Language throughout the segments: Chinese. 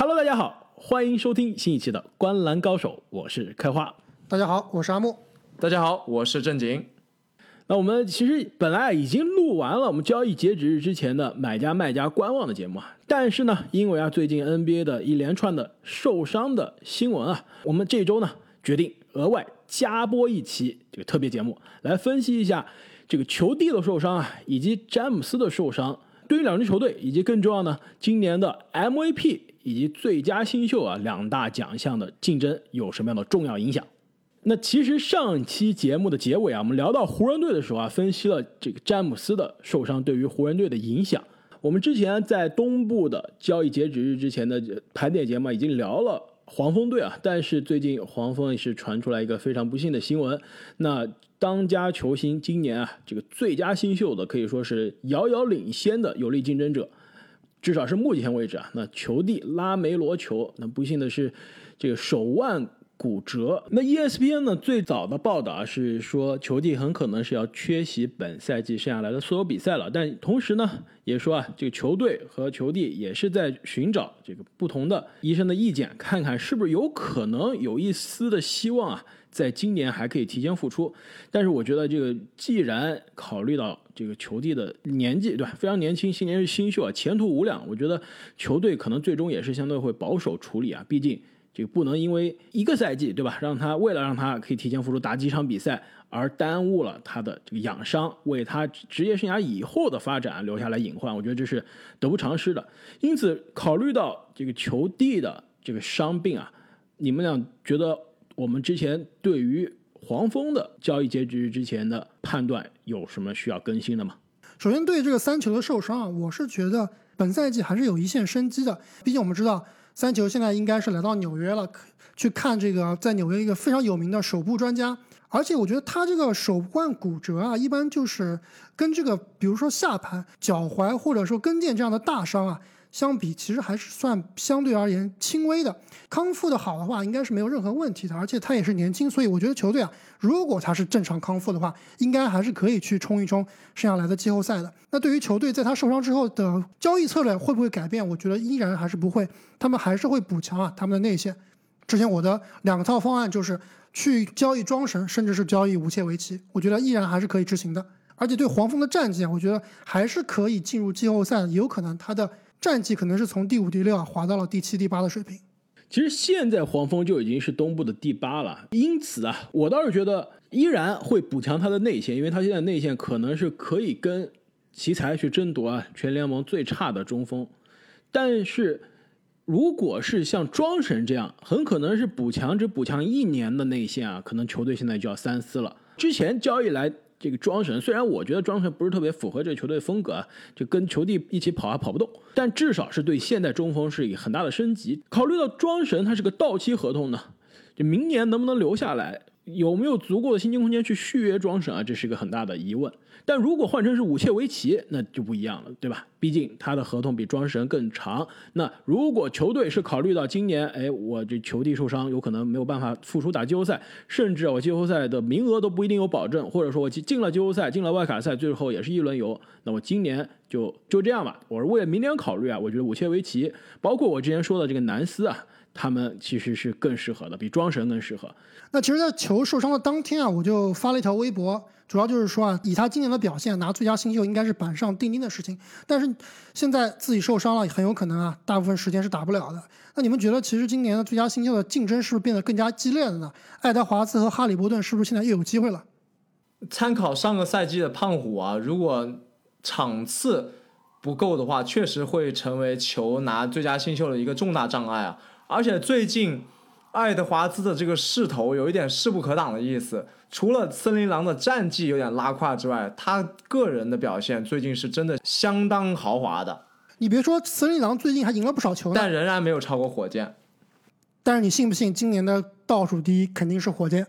Hello，大家好，欢迎收听新一期的《观篮高手》，我是开花。大家好，我是阿木。大家好，我是正经。那我们其实本来已经录完了我们交易截止日之前的买家卖家观望的节目啊，但是呢，因为啊最近 NBA 的一连串的受伤的新闻啊，我们这周呢决定额外加播一期这个特别节目，来分析一下这个球帝的受伤啊，以及詹姆斯的受伤，对于两支球队以及更重要呢，今年的 MVP 以及最佳新秀啊两大奖项的竞争有什么样的重要影响。那其实上期节目的结尾啊，我们聊到湖人队的时候啊，分析了这个詹姆斯的受伤对于湖人队的影响。我们之前在东部的交易截止日之前的盘点节目已经聊了黄蜂队啊，但是最近黄蜂也是传出来一个非常不幸的新闻。那当家球星今年啊，这个最佳新秀的可以说是遥遥领先的有力竞争者，至少是目前为止啊，那球帝拉梅罗球，那不幸的是这个手腕。骨折。那 ESPN 呢？最早的报道是说，球帝很可能是要缺席本赛季剩下来的所有比赛了。但同时呢，也说啊，这个球队和球帝也是在寻找这个不同的医生的意见，看看是不是有可能有一丝的希望啊，在今年还可以提前复出。但是我觉得，这个既然考虑到这个球帝的年纪，对吧？非常年轻，今年是新秀啊，前途无量。我觉得球队可能最终也是相对会保守处理啊，毕竟。这个不能因为一个赛季，对吧？让他为了让他可以提前复出打几场比赛，而耽误了他的这个养伤，为他职业生涯以后的发展留下来隐患。我觉得这是得不偿失的。因此，考虑到这个球帝的这个伤病啊，你们俩觉得我们之前对于黄蜂的交易截止日之前的判断有什么需要更新的吗？首先，对这个三球的受伤啊，我是觉得本赛季还是有一线生机的。毕竟我们知道。三球现在应该是来到纽约了，去看这个在纽约一个非常有名的手部专家，而且我觉得他这个手腕骨折啊，一般就是跟这个比如说下盘、脚踝或者说跟腱这样的大伤啊。相比其实还是算相对而言轻微的，康复的好的话，应该是没有任何问题的。而且他也是年轻，所以我觉得球队啊，如果他是正常康复的话，应该还是可以去冲一冲剩下来的季后赛的。那对于球队在他受伤之后的交易策略会不会改变？我觉得依然还是不会，他们还是会补强啊他们的内线。之前我的两套方案就是去交易庄神，甚至是交易无切维奇，我觉得依然还是可以执行的。而且对黄蜂的战绩啊，我觉得还是可以进入季后赛，有可能他的。战绩可能是从第五、第六啊滑到了第七、第八的水平。其实现在黄蜂就已经是东部的第八了，因此啊，我倒是觉得依然会补强他的内线，因为他现在内线可能是可以跟奇才去争夺啊全联盟最差的中锋。但是如果是像庄神这样，很可能是补强只补强一年的内线啊，可能球队现在就要三思了。之前交易来。这个庄神虽然我觉得庄神不是特别符合这个球队风格，就跟球弟一起跑还跑不动，但至少是对现代中锋是以很大的升级。考虑到庄神他是个到期合同呢，就明年能不能留下来？有没有足够的薪金空间去续约庄神啊？这是一个很大的疑问。但如果换成是武切维奇，那就不一样了，对吧？毕竟他的合同比庄神更长。那如果球队是考虑到今年，哎，我这球弟受伤，有可能没有办法复出打季后赛，甚至我季后赛的名额都不一定有保证，或者说我进了季后赛，进了外卡赛，最后也是一轮游，那我今年就就这样吧。我是为了明年考虑啊，我觉得武切维奇，包括我之前说的这个南斯啊。他们其实是更适合的，比庄神更适合。那其实，在球受伤的当天啊，我就发了一条微博，主要就是说啊，以他今年的表现拿最佳新秀应该是板上钉钉的事情。但是现在自己受伤了，很有可能啊，大部分时间是打不了的。那你们觉得，其实今年的最佳新秀的竞争是不是变得更加激烈了呢？爱德华兹和哈利波顿是不是现在又有机会了？参考上个赛季的胖虎啊，如果场次不够的话，确实会成为球拿最佳新秀的一个重大障碍啊。而且最近，爱德华兹的这个势头有一点势不可挡的意思。除了森林狼的战绩有点拉胯之外，他个人的表现最近是真的相当豪华的。你别说，森林狼最近还赢了不少球，但仍然没有超过火箭。但是你信不信，今年的倒数第一肯定是火箭？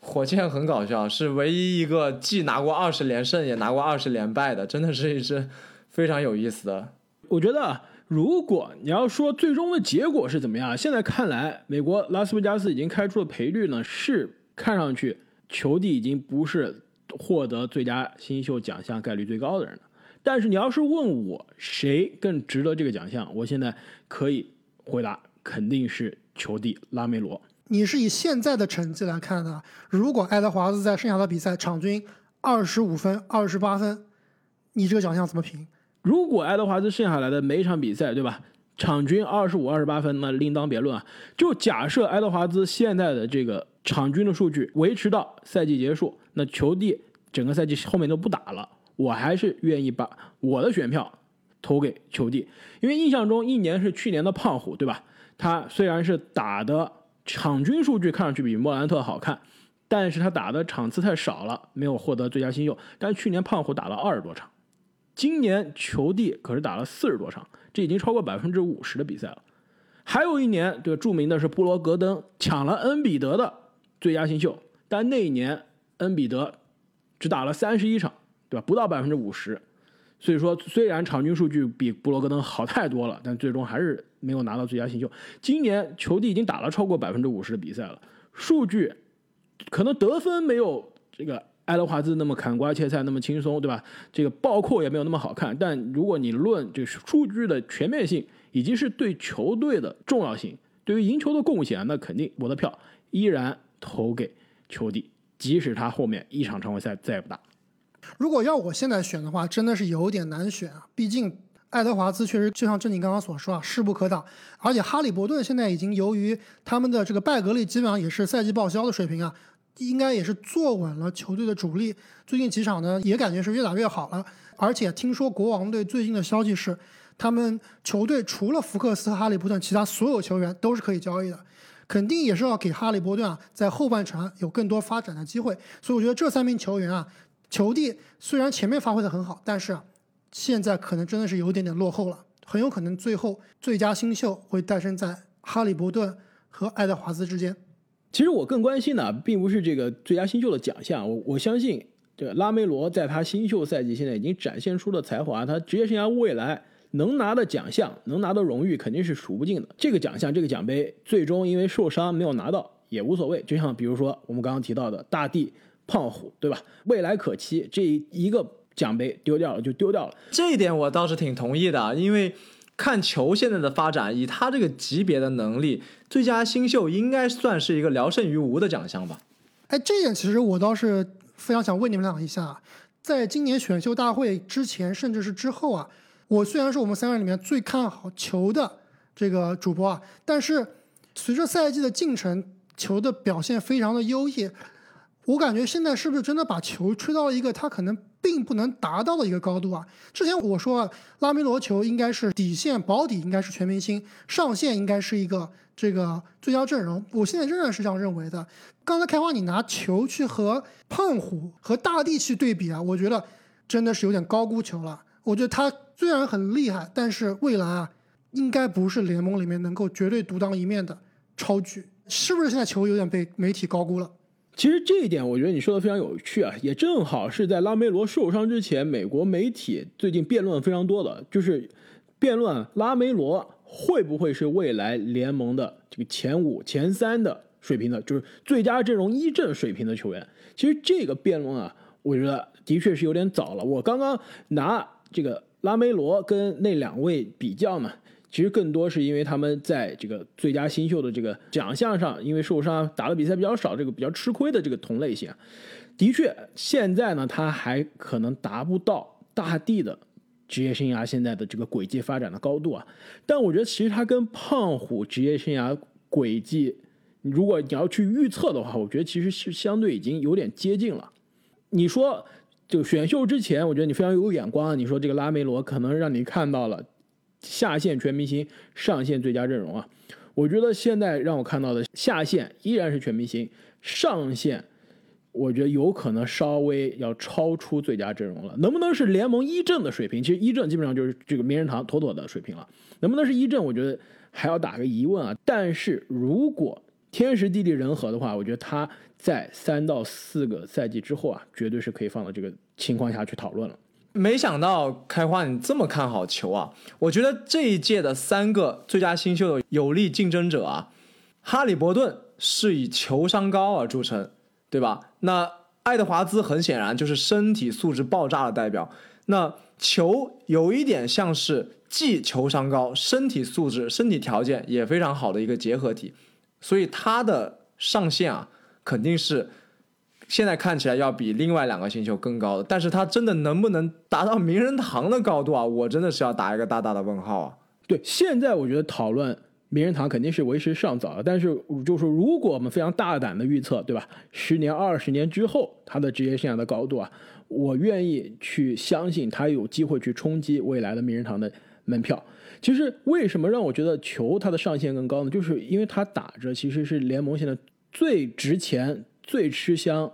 火箭很搞笑，是唯一一个既拿过二十连胜也拿过二十连败的，真的是一支非常有意思的。我觉得。如果你要说最终的结果是怎么样，现在看来，美国拉斯维加斯已经开出的赔率呢，是看上去球帝已经不是获得最佳新秀奖项概率最高的人了。但是你要是问我谁更值得这个奖项，我现在可以回答肯定是球帝拉梅罗。你是以现在的成绩来看的，如果爱德华兹在剩下的比赛场均二十五分、二十八分，你这个奖项怎么评？如果爱德华兹剩下来的每一场比赛，对吧，场均二十五、二十八分，那另当别论啊。就假设爱德华兹现在的这个场均的数据维持到赛季结束，那球帝整个赛季后面都不打了，我还是愿意把我的选票投给球帝，因为印象中一年是去年的胖虎，对吧？他虽然是打的。场均数据看上去比莫兰特好看，但是他打的场次太少了，没有获得最佳新秀。但去年胖虎打了二十多场，今年球帝可是打了四十多场，这已经超过百分之五十的比赛了。还有一年，对著名的是布罗格登抢了恩比德的最佳新秀，但那一年恩比德只打了三十一场，对吧？不到百分之五十。所以说，虽然场均数据比布罗格登好太多了，但最终还是没有拿到最佳新秀。今年球帝已经打了超过百分之五十的比赛了，数据可能得分没有这个爱德华兹那么砍瓜切菜那么轻松，对吧？这个暴扣也没有那么好看。但如果你论这个数据的全面性，以及是对球队的重要性，对于赢球的贡献，那肯定我的票依然投给球帝，即使他后面一场常规赛再也不打。如果要我现在选的话，真的是有点难选啊。毕竟爱德华兹确实就像正经刚刚所说啊，势不可挡。而且哈利伯顿现在已经由于他们的这个拜格利基本上也是赛季报销的水平啊，应该也是坐稳了球队的主力。最近几场呢，也感觉是越打越好了。而且听说国王队最近的消息是，他们球队除了福克斯和哈利波顿，其他所有球员都是可以交易的，肯定也是要给哈利波顿啊在后半程有更多发展的机会。所以我觉得这三名球员啊。球帝虽然前面发挥的很好，但是，现在可能真的是有点点落后了，很有可能最后最佳新秀会诞生在哈利波顿和爱德华兹之间。其实我更关心的并不是这个最佳新秀的奖项，我我相信这个拉梅罗在他新秀赛季现在已经展现出了才华，他职业生涯未来能拿的奖项、能拿的荣誉肯定是数不尽的。这个奖项、这个奖杯最终因为受伤没有拿到也无所谓，就像比如说我们刚刚提到的大地。胖虎，对吧？未来可期，这一个奖杯丢掉了就丢掉了。这一点我倒是挺同意的，因为看球现在的发展，以他这个级别的能力，最佳新秀应该算是一个聊胜于无的奖项吧。哎，这点其实我倒是非常想问你们俩一下，在今年选秀大会之前，甚至是之后啊，我虽然是我们三个人里面最看好球的这个主播啊，但是随着赛季的进程，球的表现非常的优异。我感觉现在是不是真的把球吹到了一个他可能并不能达到的一个高度啊？之前我说拉梅罗球应该是底线保底应该是全明星，上限应该是一个这个最佳阵容，我现在仍然是这样认为的。刚才开花你拿球去和胖虎和大地去对比啊，我觉得真的是有点高估球了。我觉得他虽然很厉害，但是未来啊，应该不是联盟里面能够绝对独当一面的超巨，是不是现在球有点被媒体高估了？其实这一点，我觉得你说的非常有趣啊，也正好是在拉梅罗受伤之前，美国媒体最近辩论非常多的，就是辩论拉梅罗会不会是未来联盟的这个前五、前三的水平的，就是最佳阵容一阵水平的球员。其实这个辩论啊，我觉得的确是有点早了。我刚刚拿这个拉梅罗跟那两位比较呢。其实更多是因为他们在这个最佳新秀的这个奖项上，因为受伤打的比赛比较少，这个比较吃亏的这个同类型，的确现在呢他还可能达不到大帝的职业生涯现在的这个轨迹发展的高度啊。但我觉得其实他跟胖虎职业生涯轨迹，如果你要去预测的话，我觉得其实是相对已经有点接近了。你说就选秀之前，我觉得你非常有眼光，你说这个拉梅罗可能让你看到了。下线全明星，上线最佳阵容啊！我觉得现在让我看到的下线依然是全明星，上线我觉得有可能稍微要超出最佳阵容了。能不能是联盟一阵的水平？其实一阵基本上就是这个名人堂妥妥的水平了。能不能是一阵？我觉得还要打个疑问啊。但是如果天时地利人和的话，我觉得他在三到四个赛季之后啊，绝对是可以放到这个情况下去讨论了。没想到开花你这么看好球啊！我觉得这一届的三个最佳新秀的有力竞争者啊，哈利伯顿是以球商高而著称，对吧？那爱德华兹很显然就是身体素质爆炸的代表。那球有一点像是既球商高、身体素质、身体条件也非常好的一个结合体，所以他的上限啊，肯定是现在看起来要比另外两个星球更高的。但是他真的能不能达到名人堂的高度啊？我真的是要打一个大大的问号啊！对，现在我觉得讨论名人堂肯定是为时尚早的，但是就是说如果我们非常大胆的预测，对吧？十年、二十年之后，他的职业生涯的高度啊，我愿意去相信他有机会去冲击未来的名人堂的门票。其实为什么让我觉得球它的上限更高呢？就是因为他打着其实是联盟现在最值钱、最吃香、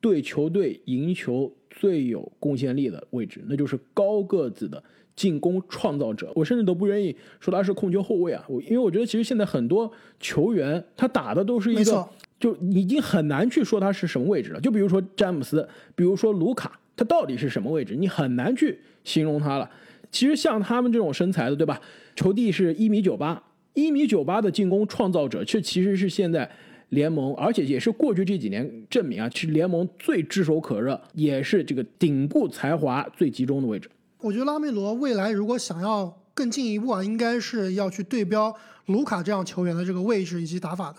对球队赢球最有贡献力的位置，那就是高个子的进攻创造者。我甚至都不愿意说他是控球后卫啊，我因为我觉得其实现在很多球员他打的都是一个就已经很难去说他是什么位置了。就比如说詹姆斯，比如说卢卡，他到底是什么位置？你很难去形容他了。其实像他们这种身材的，对吧？球帝是一米九八，一米九八的进攻创造者，这其实是现在联盟，而且也是过去这几年证明啊，是联盟最炙手可热，也是这个顶部才华最集中的位置。我觉得拉梅罗未来如果想要更进一步啊，应该是要去对标卢卡这样球员的这个位置以及打法的。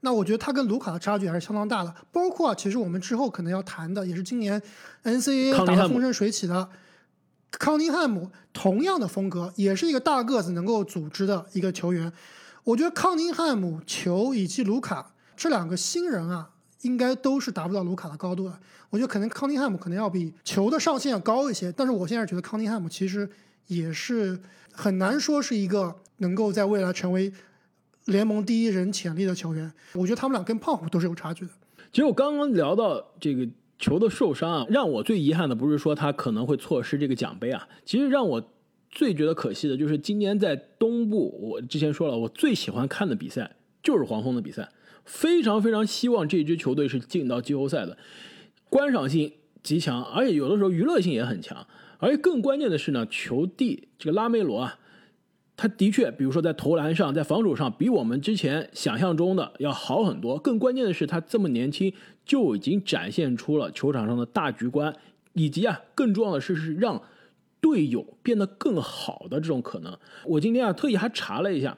那我觉得他跟卢卡的差距还是相当大的。包括啊，其实我们之后可能要谈的，也是今年 NCAA 打得风生水起的康宁汉姆，同样的风格，也是一个大个子能够组织的一个球员。我觉得康宁汉姆、球以及卢卡这两个新人啊，应该都是达不到卢卡的高度的。我觉得可能康宁汉姆可能要比球的上限要高一些，但是我现在觉得康宁汉姆其实也是很难说是一个能够在未来成为联盟第一人潜力的球员。我觉得他们俩跟胖虎都是有差距的。其实我刚刚聊到这个球的受伤啊，让我最遗憾的不是说他可能会错失这个奖杯啊，其实让我最觉得可惜的就是今年在东部，我之前说了，我最喜欢看的比赛就是黄蜂的比赛，非常非常希望这支球队是进到季后赛的，观赏性极强，而且有的时候娱乐性也很强，而且更关键的是呢，球帝这个拉梅罗啊，他的确，比如说在投篮上，在防守上，比我们之前想象中的要好很多。更关键的是，他这么年轻就已经展现出了球场上的大局观，以及啊，更重要的是是让队友变得更好的这种可能。我今天啊特意还查了一下，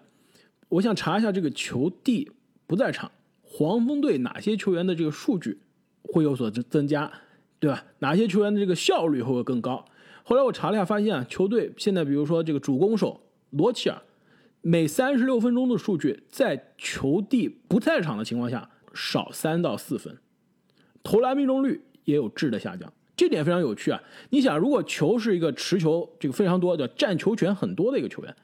我想查一下这个球帝不在场，黄蜂队哪些球员的这个数据会有所增增加，对吧？哪些球员的这个效率会不会更高？后来我查了一下，发现啊，球队现在比如说这个主攻手罗齐尔，每三十六分钟的数据，在球帝不在场的情况下少三到四分，投篮命中率也有质的下降，这点非常有趣啊！你想，如果球是一个持球这个非常多的占球权很多的一个球员，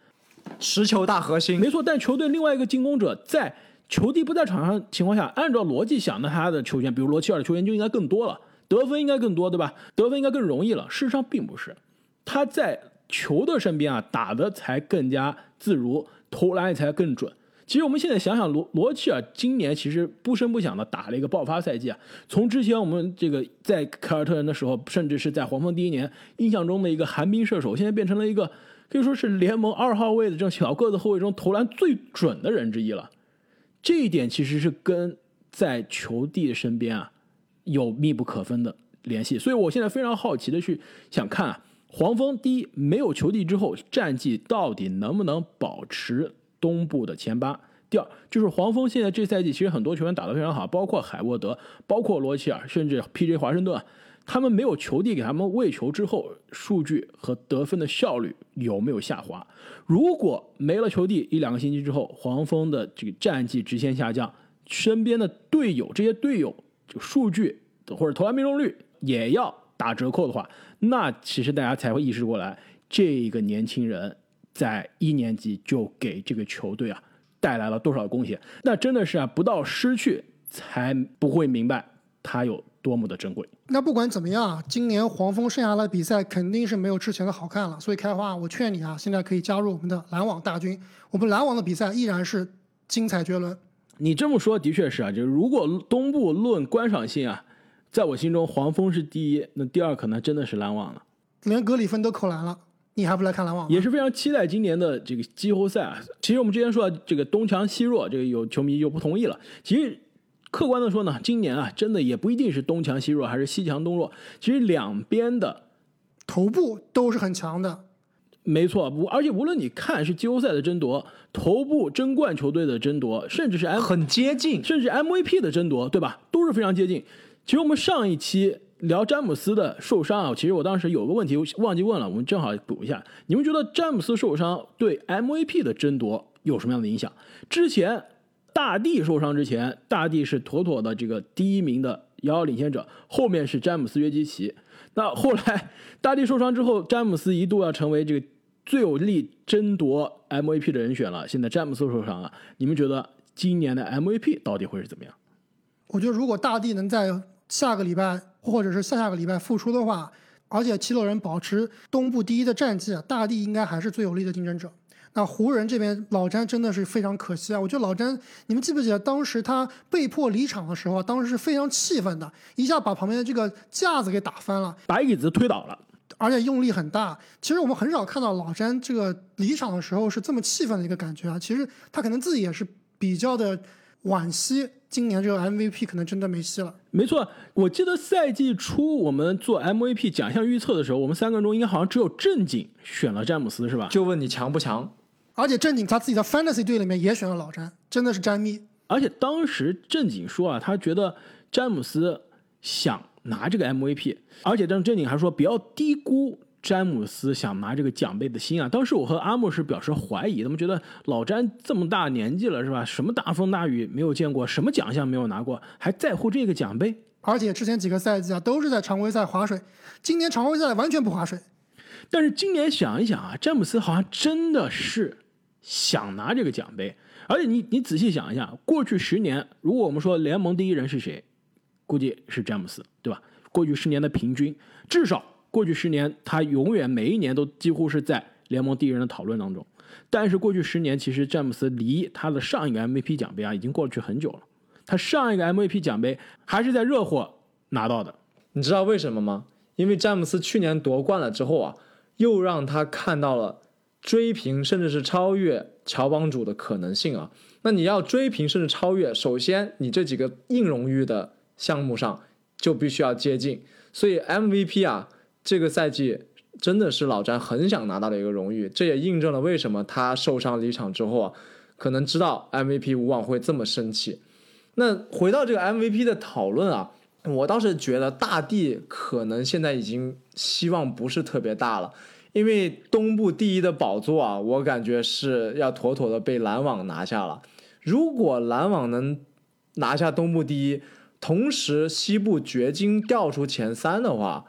持球大核心，没错，但球队另外一个进攻者在球帝不在场上情况下，按照逻辑想，那他的球权，比如罗齐尔的球权就应该更多了，得分应该更多，对吧？得分应该更容易了。事实上并不是，他在球的身边啊，打的才更加自如，投篮也才更准。其实我们现在想想，罗罗齐尔今年其实不声不响的打了一个爆发赛季啊。从之前我们这个在凯尔特人的时候，甚至是在黄蜂第一年印象中的一个寒冰射手，现在变成了一个可以说是联盟二号位的这种小个子后卫中投篮最准的人之一了。这一点其实是跟在球帝身边啊有密不可分的联系，所以我现在非常好奇的去想看啊，黄蜂第一没有球帝之后，战绩到底能不能保持东部的前八？第二就是黄蜂现在这赛季其实很多球员打得非常好，包括海沃德，包括罗齐尔，甚至 P.J. 华盛顿，他们没有球帝给他们喂球之后，数据和得分的效率有没有下滑？如果没了球帝，一两个星期之后，黄蜂的这个战绩直线下降，身边的队友这些队友就数据或者投篮命中率也要打折扣的话，那其实大家才会意识过来，这个年轻人在一年级就给这个球队啊带来了多少贡献。那真的是啊，不到失去才不会明白他有多么的珍贵。那不管怎么样啊，今年黄蜂剩下的比赛肯定是没有之前的好看了。所以开花，我劝你啊，现在可以加入我们的篮网大军。我们篮网的比赛依然是精彩绝伦。你这么说的确是啊，就如果东部论观赏性啊，在我心中黄蜂是第一，那第二可能真的是篮网了。连格里芬都扣篮了，你还不来看篮网？也是非常期待今年的这个季后赛啊。其实我们之前说这个东强西弱，这个有球迷就不同意了。其实客观的说呢，今年啊，真的也不一定是东强西弱，还是西强东弱。其实两边的头部都是很强的。没错，无而且无论你看是季后赛的争夺、头部争冠球队的争夺，甚至是 M 很接近，甚至 MVP 的争夺，对吧？都是非常接近。其实我们上一期聊詹姆斯的受伤啊，其实我当时有个问题忘记问了，我们正好补一下。你们觉得詹姆斯受伤对 MVP 的争夺有什么样的影响？之前大帝受伤之前，大帝是妥妥的这个第一名的遥遥领先者，后面是詹姆斯约基奇。那后来大帝受伤之后，詹姆斯一度要成为这个最有力争夺 MVP 的人选了。现在詹姆斯受伤了，你们觉得今年的 MVP 到底会是怎么样？我觉得如果大帝能在下个礼拜或者是下下个礼拜复出的话，而且七六人保持东部第一的战绩，大帝应该还是最有力的竞争者。那湖人这边老詹真的是非常可惜啊！我觉得老詹，你们记不记得当时他被迫离场的时候，当时是非常气愤的，一下把旁边的这个架子给打翻了，把椅子推倒了，而且用力很大。其实我们很少看到老詹这个离场的时候是这么气愤的一个感觉啊！其实他可能自己也是比较的惋惜，今年这个 MVP 可能真的没戏了。没错，我记得赛季初我们做 MVP 奖项预测的时候，我们三个人中应该好像只有正经选了詹姆斯，是吧？就问你强不强？而且正经他自己的 Fantasy 队里面也选了老詹，真的是詹密。而且当时正经说啊，他觉得詹姆斯想拿这个 MVP，而且正正经还说不要低估詹姆斯想拿这个奖杯的心啊。当时我和阿木是表示怀疑，他们觉得老詹这么大年纪了是吧？什么大风大雨没有见过，什么奖项没有拿过，还在乎这个奖杯？而且之前几个赛季啊都是在常规赛划水，今年常规赛完全不划水。但是今年想一想啊，詹姆斯好像真的是。想拿这个奖杯，而且你你仔细想一下，过去十年，如果我们说联盟第一人是谁，估计是詹姆斯，对吧？过去十年的平均，至少过去十年他永远每一年都几乎是在联盟第一人的讨论当中。但是过去十年，其实詹姆斯离他的上一个 MVP 奖杯啊已经过去很久了。他上一个 MVP 奖杯还是在热火拿到的。你知道为什么吗？因为詹姆斯去年夺冠了之后啊，又让他看到了。追平甚至是超越乔帮主的可能性啊！那你要追平甚至超越，首先你这几个硬荣誉的项目上就必须要接近。所以 MVP 啊，这个赛季真的是老詹很想拿到的一个荣誉。这也印证了为什么他受伤离场之后啊，可能知道 MVP 无望会这么生气。那回到这个 MVP 的讨论啊，我倒是觉得大帝可能现在已经希望不是特别大了。因为东部第一的宝座啊，我感觉是要妥妥的被篮网拿下了。如果篮网能拿下东部第一，同时西部掘金掉出前三的话，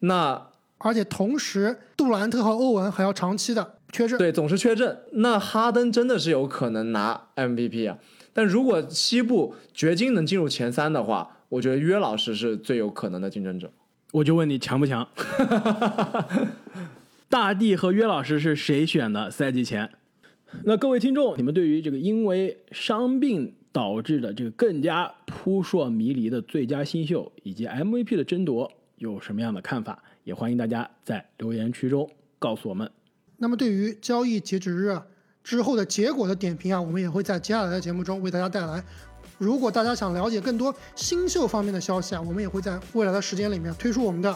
那而且同时杜兰特和欧文还要长期的缺阵，对，总是缺阵。那哈登真的是有可能拿 MVP 啊。但如果西部掘金能进入前三的话，我觉得约老师是最有可能的竞争者。我就问你强不强？大帝和约老师是谁选的？赛季前，那各位听众，你们对于这个因为伤病导致的这个更加扑朔迷离的最佳新秀以及 MVP 的争夺有什么样的看法？也欢迎大家在留言区中告诉我们。那么，对于交易截止日之后的结果的点评啊，我们也会在接下来的节目中为大家带来。如果大家想了解更多新秀方面的消息啊，我们也会在未来的时间里面推出我们的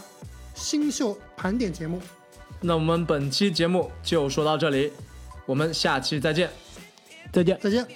新秀盘点节目。那我们本期节目就说到这里，我们下期再见，再见，再见。